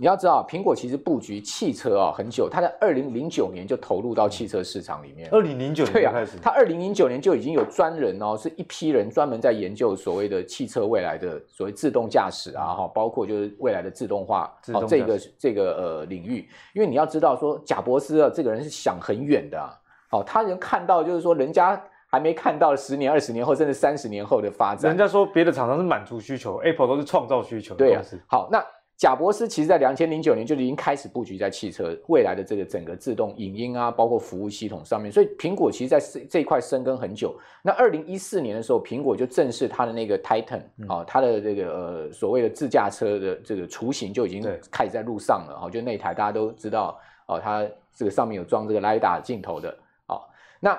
你要知道，苹果其实布局汽车啊很久，它在二零零九年就投入到汽车市场里面。二零零九年开始，它二零零九年就已经有专人哦，是一批人专门在研究所谓的汽车未来的所谓自动驾驶啊哈，包括就是未来的自动化哦这个这个呃领域。因为你要知道说，贾伯斯啊这个人是想很远的啊，哦，他能看到就是说人家还没看到十年、二十年后甚至三十年后的发展。人家说别的厂商是满足需求，Apple 都是创造需求。对啊，好那。贾博斯其实在两千零九年就已经开始布局在汽车未来的这个整个自动影音啊，包括服务系统上面，所以苹果其实在这这一块深耕很久。那二零一四年的时候，苹果就正式它的那个 Titan 啊，它的这个呃所谓的自驾车的这个雏形就已经开始在路上了啊，就那台大家都知道哦，它这个上面有装这个 LiDAR 镜头的哦。那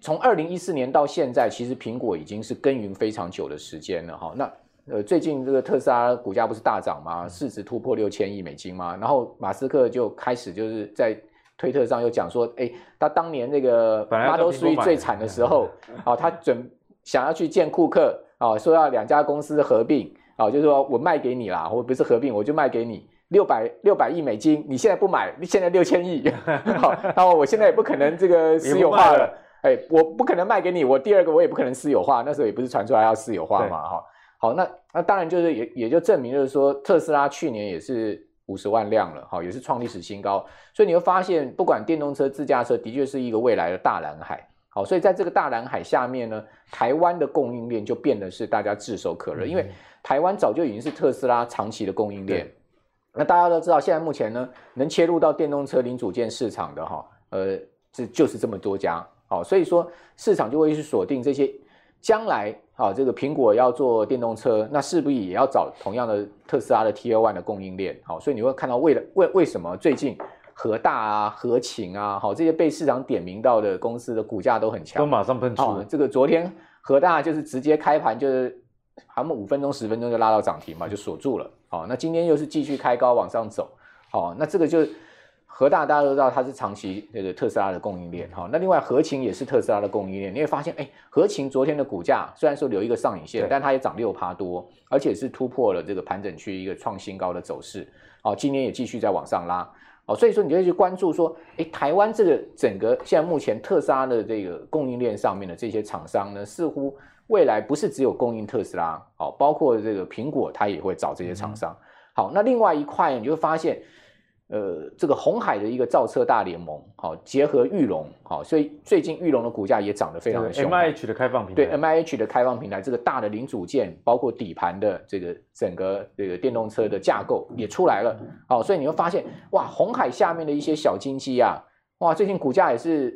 从二零一四年到现在，其实苹果已经是耕耘非常久的时间了哈。那呃，最近这个特斯拉股价不是大涨吗？市值突破六千亿美金吗？然后马斯克就开始就是在推特上又讲说，哎，他当年那个 Model 3最惨的时候，啊，他准想要去见库克，啊，说要两家公司合并，啊，就是说我卖给你啦，我不是合并，我就卖给你六百六百亿美金，你现在不买，你现在六千亿，好，然后我现在也不可能这个私有化了，哎，我不可能卖给你，我第二个我也不可能私有化，那时候也不是传出来要私有化嘛，哈。好，那那当然就是也也就证明就是说，特斯拉去年也是五十万辆了，好，也是创历史新高。所以你会发现，不管电动车、自驾车，的确是一个未来的大蓝海。好，所以在这个大蓝海下面呢，台湾的供应链就变得是大家炙手可热，因为台湾早就已经是特斯拉长期的供应链。那大家都知道，现在目前呢，能切入到电动车零组件市场的哈，呃，这就是这么多家。好，所以说市场就会去锁定这些。将来啊，这个苹果要做电动车，那势必也要找同样的特斯拉的 Tier One 的供应链。好，所以你会看到为了为为什么最近和大啊、和勤啊，好这些被市场点名到的公司的股价都很强，都马上喷出。这个昨天和大就是直接开盘就是他们五分钟十分钟就拉到涨停嘛，就锁住了。好，那今天又是继续开高往上走。好，那这个就。和大大家都知道它是长期这个特斯拉的供应链哈，那另外合勤也是特斯拉的供应链，你会发现哎，合勤昨天的股价虽然说留一个上影线，但它也涨六趴多，而且是突破了这个盘整区一个创新高的走势，哦，今年也继续在往上拉，哦，所以说你就会去关注说，哎，台湾这个整个现在目前特斯拉的这个供应链上面的这些厂商呢，似乎未来不是只有供应特斯拉，哦，包括这个苹果它也会找这些厂商，好，那另外一块你就会发现。呃，这个红海的一个造车大联盟，好，结合玉龙，好，所以最近玉龙的股价也涨得非常的凶。M I H 的开放平台，对 M I H 的开放平台，这个大的零组件，包括底盘的这个整个这个电动车的架构也出来了，好，所以你会发现，哇，红海下面的一些小金鸡啊，哇，最近股价也是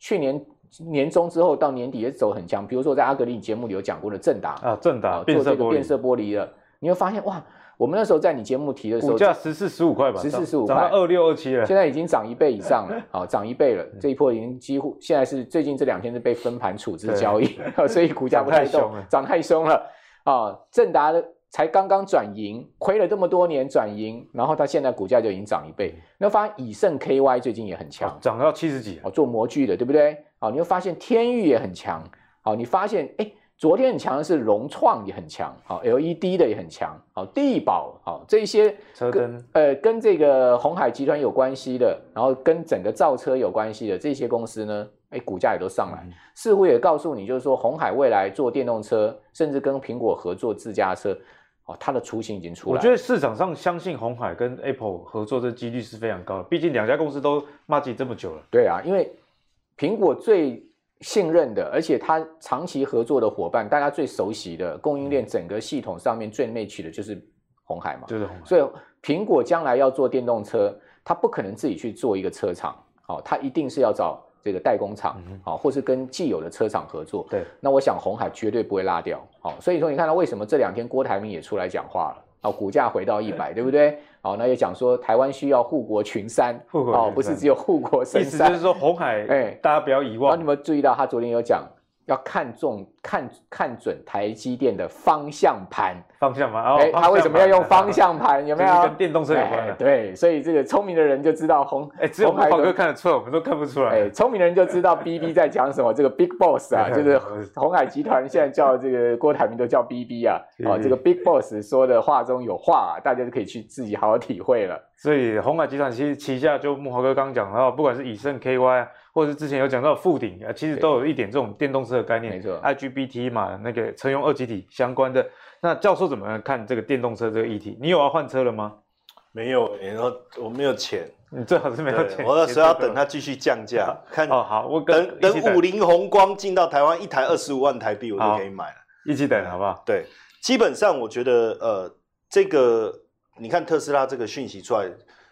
去年年中之后到年底也走很强，比如说在阿格力节目里有讲过的正达啊，正达做这个变色玻璃的，你会发现，哇。我们那时候在你节目提的时候，股价十四十五块吧，十四十五块，涨到二六二七了，现在已经涨一倍以上了，好，涨一倍了，这一波已经几乎现在是最近这两天是被分盘处置交易，所以股价不太动，涨太凶了啊！正达的。才刚刚转盈，亏了这么多年转盈，然后它现在股价就已经涨一倍。那发现以盛 KY 最近也很强，涨到七十几，哦，做模具的，对不对？好，你又发现天域也很强，好，你发现哎，昨天很强的是融创也很强，好，LED 的也很强，好，地保，好，这些车灯，呃，跟这个鸿海集团有关系的，然后跟整个造车有关系的这些公司呢？哎，股价也都上来，似乎也告诉你，就是说鸿海未来做电动车，甚至跟苹果合作自驾车。哦它的雏形已经出来了。我觉得市场上相信鸿海跟 Apple 合作的几率是非常高的，毕竟两家公司都麻吉这么久了。对啊，因为苹果最信任的，而且他长期合作的伙伴，大家最熟悉的供应链整个系统上面最 match 的就是红海嘛。就是红海。所以苹果将来要做电动车，它不可能自己去做一个车厂，好，它一定是要找。这个代工厂，好，或是跟既有的车厂合作，对，那我想红海绝对不会落掉，好，所以说你看到为什么这两天郭台铭也出来讲话了，哦，股价回到一百，对不对？好，那也讲说台湾需要护国群山，护国山，哦，不是只有护国神山，意思就是说红海，哎，大家不要遗忘。你们注意到他昨天有讲？要看重看看准台积电的方向盘，方向盘，哎，他为什么要用方向盘？有没有？跟电动车有关的。对，所以这个聪明的人就知道红，哎，只有鲍哥看得出来，我们都看不出来。哎，聪明的人就知道 BB 在讲什么。这个 Big Boss 啊，就是红海集团现在叫这个郭台铭都叫 BB 啊，哦，这个 Big Boss 说的话中有话，大家就可以去自己好好体会了。所以红海集团其实旗下就木华哥刚刚讲到，不管是以盛 KY，或者是之前有讲到富鼎啊，其实都有一点这种电动车的概念，没错，IGBT 嘛，那个车用二极体相关的。那教授怎么看这个电动车这个议题？你有要换车了吗？没有，然后我没有钱，你最好是没有钱。我那时候要等它继续降价，看哦好，我等等五菱宏光进到台湾一台二十五万台币，我就可以买了。一起等好不好？对，基本上我觉得呃，这个你看特斯拉这个讯息出来。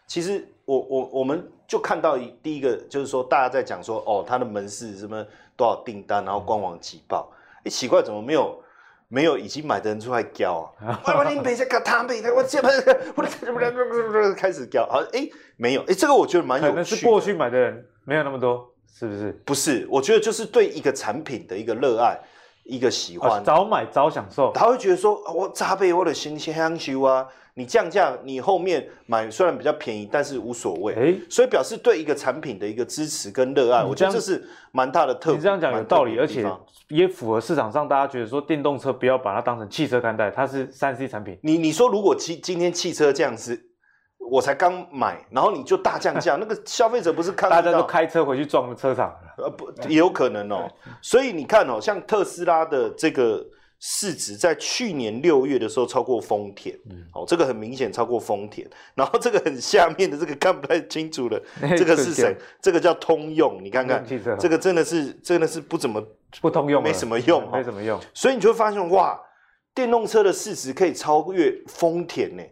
其实我我我们就看到一第一个就是说大家在讲说哦，他的门市什么多少订单，然后官网挤爆，哎，奇怪，怎么没有没有已经买的人出来叫啊？我我你别再搞他们，我这边我怎么开始叫？好，哎，没有，哎，这个我觉得蛮有趣的。可能是过去买的人没有那么多，是不是？不是，我觉得就是对一个产品的一个热爱，一个喜欢，早买早享受，他会觉得说，我扎背我的心香修啊。你降价，你后面买虽然比较便宜，但是无所谓。欸、所以表示对一个产品的一个支持跟热爱，我觉得这是蛮大的特。你这样讲有道理，而且也符合市场上大家觉得说电动车不要把它当成汽车看待，它是三 C 产品。你你说如果今今天汽车这样子，我才刚买，然后你就大降价，那个消费者不是看大家都开车回去撞车厂？呃不，也有可能哦。所以你看哦，像特斯拉的这个。市值在去年六月的时候超过丰田，嗯，哦，这个很明显超过丰田。然后这个很下面的这个看不太清楚的，这个是谁？这个叫通用，你看看，这个真的是真的是不怎么不通用，没什么用，没什么用。所以你就会发现，哇，电动车的市值可以超越丰田呢，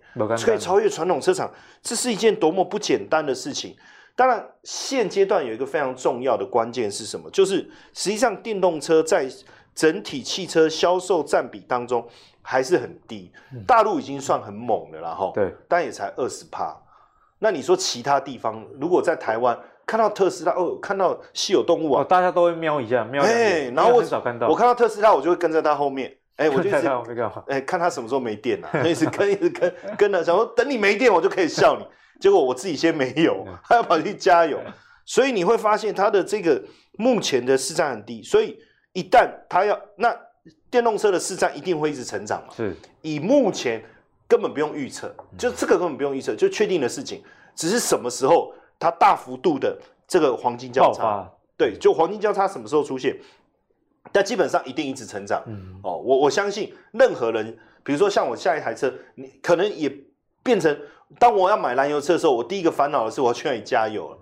可以超越传统车厂，这是一件多么不简单的事情。当然，现阶段有一个非常重要的关键是什么？就是实际上电动车在整体汽车销售占比当中还是很低，大陆已经算很猛的了哈，对，但也才二十趴。那你说其他地方，如果在台湾看到特斯拉哦，看到稀有动物啊，哦、大家都会瞄一下，瞄一下。哎，然后我很少看到，我看到特斯拉，我就会跟在他后面，哎，我就一直哎看他什么时候没电啊，一直跟一直跟跟着，想说等你没电，我就可以笑你。结果我自己先没有，还要跑去加油，所以你会发现它的这个目前的市占很低，所以。一旦它要那电动车的市占一定会一直成长嘛？是，以目前根本不用预测，就这个根本不用预测，就确定的事情，只是什么时候它大幅度的这个黄金交叉，对，就黄金交叉什么时候出现？但基本上一定一直成长。嗯，哦，我我相信任何人，比如说像我下一台车，你可能也变成，当我要买燃油车的时候，我第一个烦恼的是我要去哪里加油了，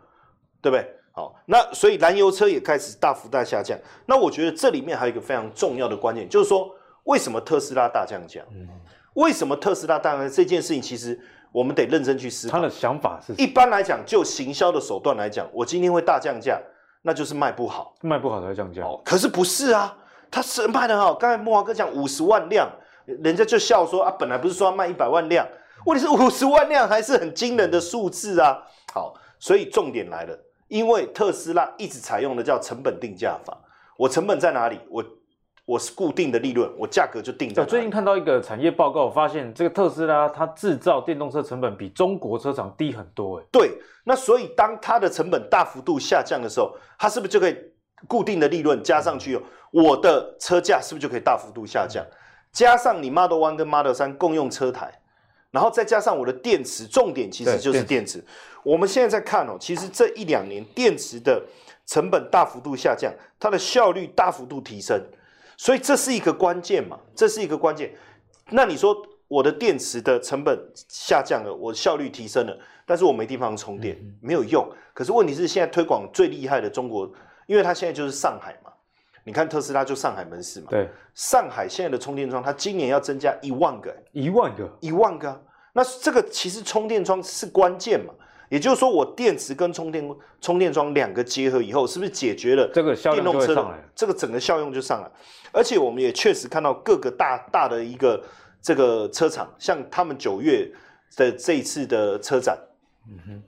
对不对？好，那所以燃油车也开始大幅大下降。那我觉得这里面还有一个非常重要的关键，就是说为什么特斯拉大降价？嗯，为什么特斯拉大降价这件事情，其实我们得认真去思考。他的想法是，一般来讲，就行销的手段来讲，我今天会大降价，那就是卖不好，卖不好才会降价。哦，可是不是啊，他是卖的很好。刚才莫华哥讲五十万辆，人家就笑说啊，本来不是说要卖一百万辆，问题是五十万辆还是很惊人的数字啊。好，所以重点来了，因为特斯拉一直采用的叫成本定价法，我成本在哪里？我我是固定的利润，我价格就定在。我最近看到一个产业报告，我发现这个特斯拉它制造电动车成本比中国车厂低很多。哎，对，那所以当它的成本大幅度下降的时候，它是不是就可以固定的利润加上去？我的车价是不是就可以大幅度下降？加上你 Model One 跟 Model 三共用车台，然后再加上我的电池，重点其实就是电池。我们现在在看哦，其实这一两年电池的成本大幅度下降，它的效率大幅度提升。所以这是一个关键嘛？这是一个关键。那你说我的电池的成本下降了，我效率提升了，但是我没地方充电，没有用。可是问题是现在推广最厉害的中国，因为它现在就是上海嘛。你看特斯拉就上海门市嘛。对。上海现在的充电桩，它今年要增加一万个，一万个，一万个。那这个其实充电桩是关键嘛？也就是说，我电池跟充电充电桩两个结合以后，是不是解决了这个电动车的这个整个效用就上来？而且我们也确实看到各个大大的一个这个车厂，像他们九月的这一次的车展，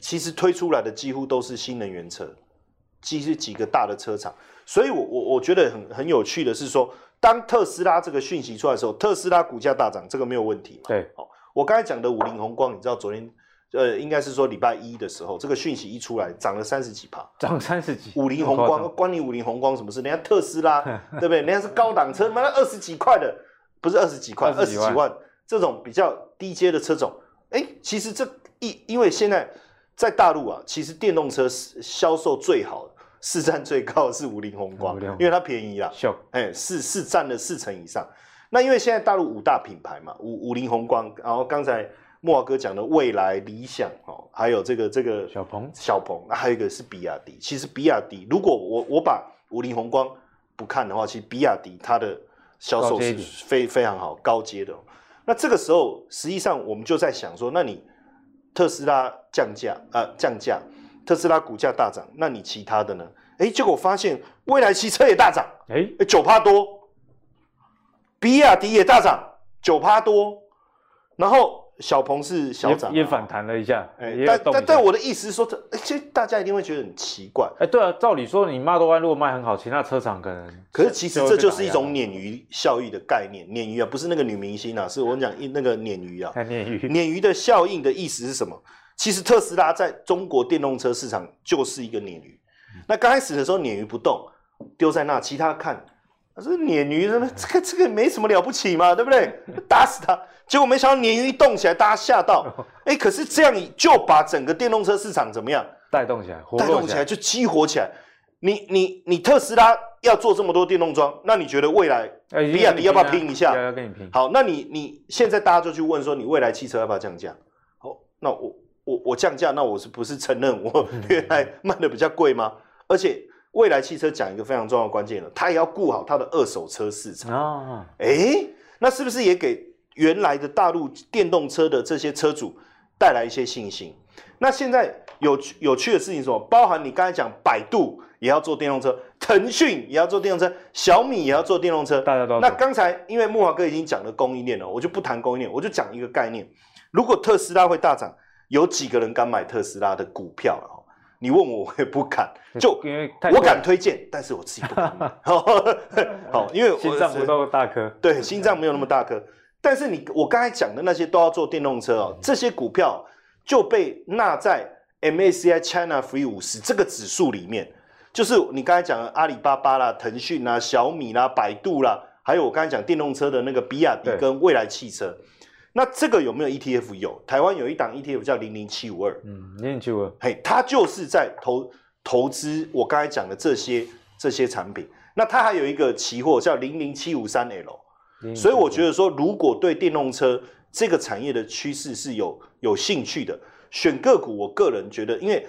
其实推出来的几乎都是新能源车，其实几个大的车厂。所以我我我觉得很很有趣的是说，当特斯拉这个讯息出来的时候，特斯拉股价大涨，这个没有问题。对，哦，我刚才讲的五菱宏光，你知道昨天？呃，应该是说礼拜一的时候，这个讯息一出来，涨了三十几趴，涨三十几。五菱宏光关你五菱宏光什么事？人家特斯拉，对不对？人家是高档车，妈的二十几块的，不是二十几块，二十几万这种比较低阶的车种。哎，其实这一因为现在在大陆啊，其实电动车销售最好、市占最高的是五菱宏光，因为它便宜啊，哎，是是占了四成以上。那因为现在大陆五大品牌嘛，五五菱宏光，然后刚才。慕驊哥讲的未来理想哦，还有这个这个小鹏小鹏，还有一个是比亚迪。其实比亚迪，如果我我把五菱宏光不看的话，其实比亚迪它的销售是非非常好，高阶的。那这个时候，实际上我们就在想说，那你特斯拉降价啊、呃、降价，特斯拉股价大涨，那你其他的呢？哎，结果发现未来汽车也大涨，哎九趴多，比亚迪也大涨九趴多，然后。小鹏是小涨，也反弹了一下，哎，但但但我的意思是说，这其实大家一定会觉得很奇怪，哎，对啊，照理说你 Model Y 如果卖很好，其他车厂可能，可是其实这就是一种鲶鱼效益的概念，鲶鱼啊，不是那个女明星啊，是我们讲那个鲶鱼啊，鲶鱼，鲶鱼的效应的意思是什么？其实特斯拉在中国电动车市场就是一个鲶鱼，那刚开始的时候鲶鱼不动，丢在那，其他看。他说：“鲶鱼什么？这个这个没什么了不起嘛，对不对？打死他！结果没想到鲶鱼一动起来，大家吓到。哎，可是这样就把整个电动车市场怎么样带动起来？带动起来就激活起来。你你你特斯拉要做这么多电动桩，那你觉得未来比亚迪要不要拼一下？要跟你拼。好，那你你现在大家就去问说，你未来汽车要不要降价？好，那我我我降价，那我是不是承认我 原来卖的比较贵吗？而且。”蔚来汽车讲一个非常重要的关键了，它也要顾好它的二手车市场啊。哎、oh. 欸，那是不是也给原来的大陆电动车的这些车主带来一些信心？那现在有有趣的事情是什么？包含你刚才讲，百度也要做电动车，腾讯也要做电动车，小米也要做电动车。大家都那刚才因为木华哥已经讲了供应链了，我就不谈供应链，我就讲一个概念：如果特斯拉会大涨，有几个人敢买特斯拉的股票了？你问我，我也不敢。就我敢推荐，但是我自己不敢。好，因为我心脏不那么大颗。对，心脏没有那么大颗。但是你，我刚才讲的那些都要做电动车哦，这些股票就被纳在 MACI China Free 五十这个指数里面。就是你刚才讲的阿里巴巴啦、腾讯啦、小米啦、百度啦，还有我刚才讲电动车的那个比亚迪跟蔚来汽车。那这个有没有 ETF？有，台湾有一档 ETF 叫零零七五二，嗯，零零七五二，嘿，它就是在投投资我刚才讲的这些这些产品。那它还有一个期货叫零零七五三 L，所以我觉得说，如果对电动车这个产业的趋势是有有兴趣的，选个股，我个人觉得，因为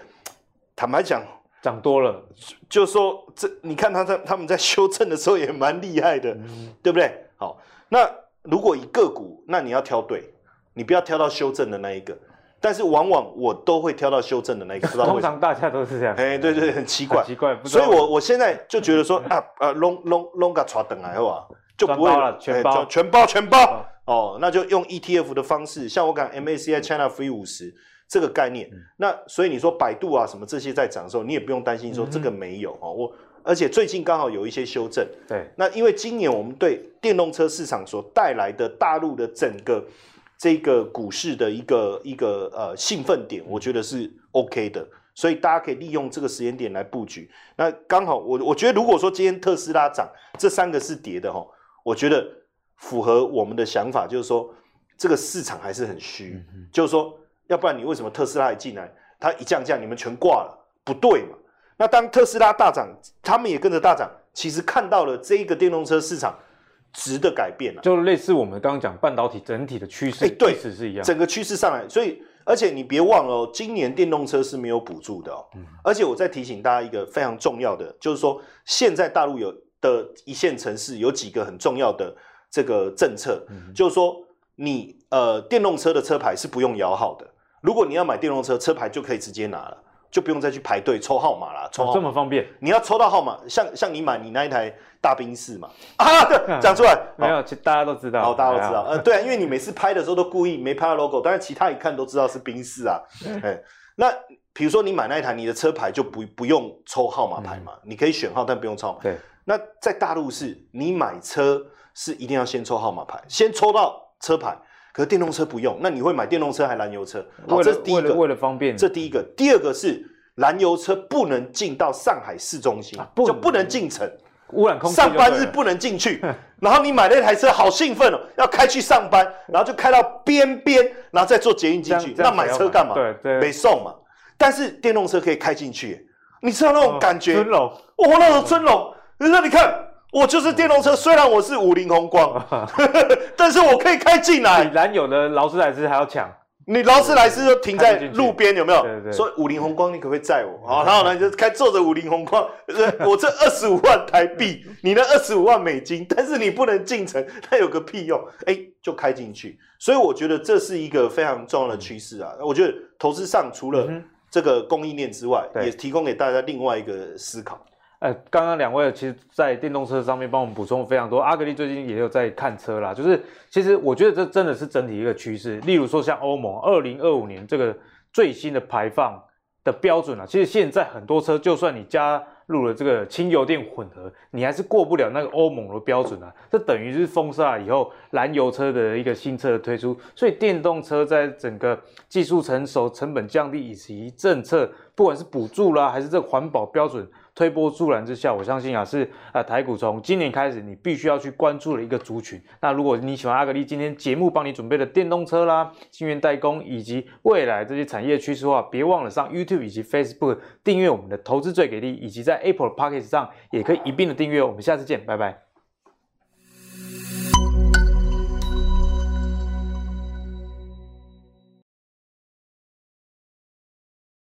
坦白讲，涨多了，就说这你看他在他们在修正的时候也蛮厉害的，嗯、对不对？好，那。如果以个股，那你要挑对，你不要挑到修正的那一个。但是往往我都会挑到修正的那一个。通常大家都是这样。哎，对对，很奇怪。奇怪，所以我我现在就觉得说啊啊，拢拢拢个抓等来后啊，就不会了，全包，全包全包。哦，那就用 ETF 的方式，像我讲 MACI China Free 五十这个概念，嗯、那所以你说百度啊什么这些在涨的时候，你也不用担心说这个没有哦。我而且最近刚好有一些修正，对，那因为今年我们对电动车市场所带来的大陆的整个这个股市的一个一个呃兴奋点，我觉得是 OK 的，所以大家可以利用这个时间点来布局。那刚好我我觉得如果说今天特斯拉涨，这三个是跌的哈，我觉得。符合我们的想法，就是说这个市场还是很虚，就是说，要不然你为什么特斯拉一进来，它一降价，你们全挂了，不对嘛？那当特斯拉大涨，他们也跟着大涨，其实看到了这一个电动车市场值的改变了，就类似我们刚刚讲半导体整体的趋势，哎，对，是一样，整个趋势上来，所以而且你别忘了哦，今年电动车是没有补助的哦，嗯、而且我再提醒大家一个非常重要的，就是说现在大陆有的一线城市有几个很重要的。这个政策、嗯、就是说，你呃电动车的车牌是不用摇号的。如果你要买电动车，车牌就可以直接拿了，就不用再去排队抽号码了。抽这么方便？你要抽到号码，像像你买你那一台大宾士嘛？啊，对，讲出来没有？其实大家都知道，好，大家都知道。呃，对啊，因为你每次拍的时候都故意没拍到 logo，但是其他一看都知道是宾士啊。哎，那比如说你买那一台，你的车牌就不不用抽号码牌嘛？嗯、你可以选号，但不用抽。对。那在大陆是，你买车。是一定要先抽号码牌，先抽到车牌。可是电动车不用，那你会买电动车还燃油车？好，这是第一个，为了方便。这第一个，第二个是燃油车不能进到上海市中心，啊、不就不能进城，污染空气。上班日不能进去。然后你买那台车好兴奋哦，要开去上班，然后就开到边边，然后再坐捷运进去。那买车干嘛？对对，没送嘛。但是电动车可以开进去，你知道那种感觉？尊龙，哦，那种尊龙，那你看。我就是电动车，虽然我是五菱宏光，但是我可以开进来。比燃油的劳斯莱斯还要强。你劳斯莱斯就停在路边，有没有？对对对。所以五菱宏光，你可不可以载我？好，然后呢，就开坐着五菱宏光，我这二十五万台币，你那二十五万美金，但是你不能进城，那有个屁用？哎，就开进去。所以我觉得这是一个非常重要的趋势啊。我觉得投资上除了这个供应链之外，也提供给大家另外一个思考。呃，刚刚两位其实，在电动车上面帮我们补充非常多。阿格力最近也有在看车啦，就是其实我觉得这真的是整体一个趋势。例如说，像欧盟二零二五年这个最新的排放的标准啊，其实现在很多车，就算你加入了这个氢油电混合，你还是过不了那个欧盟的标准啊。这等于是封杀以后燃油车的一个新车的推出。所以电动车在整个技术成熟、成本降低以及政策，不管是补助啦，还是这个环保标准。推波助澜之下，我相信啊是啊台股从今年开始，你必须要去关注的一个族群。那如果你喜欢阿格力今天节目帮你准备的电动车啦、晶圆代工以及未来这些产业趋势的话，别忘了上 YouTube 以及 Facebook 订阅我们的投资最给力，以及在 Apple Podcast 上也可以一并的订阅。我们下次见，拜拜。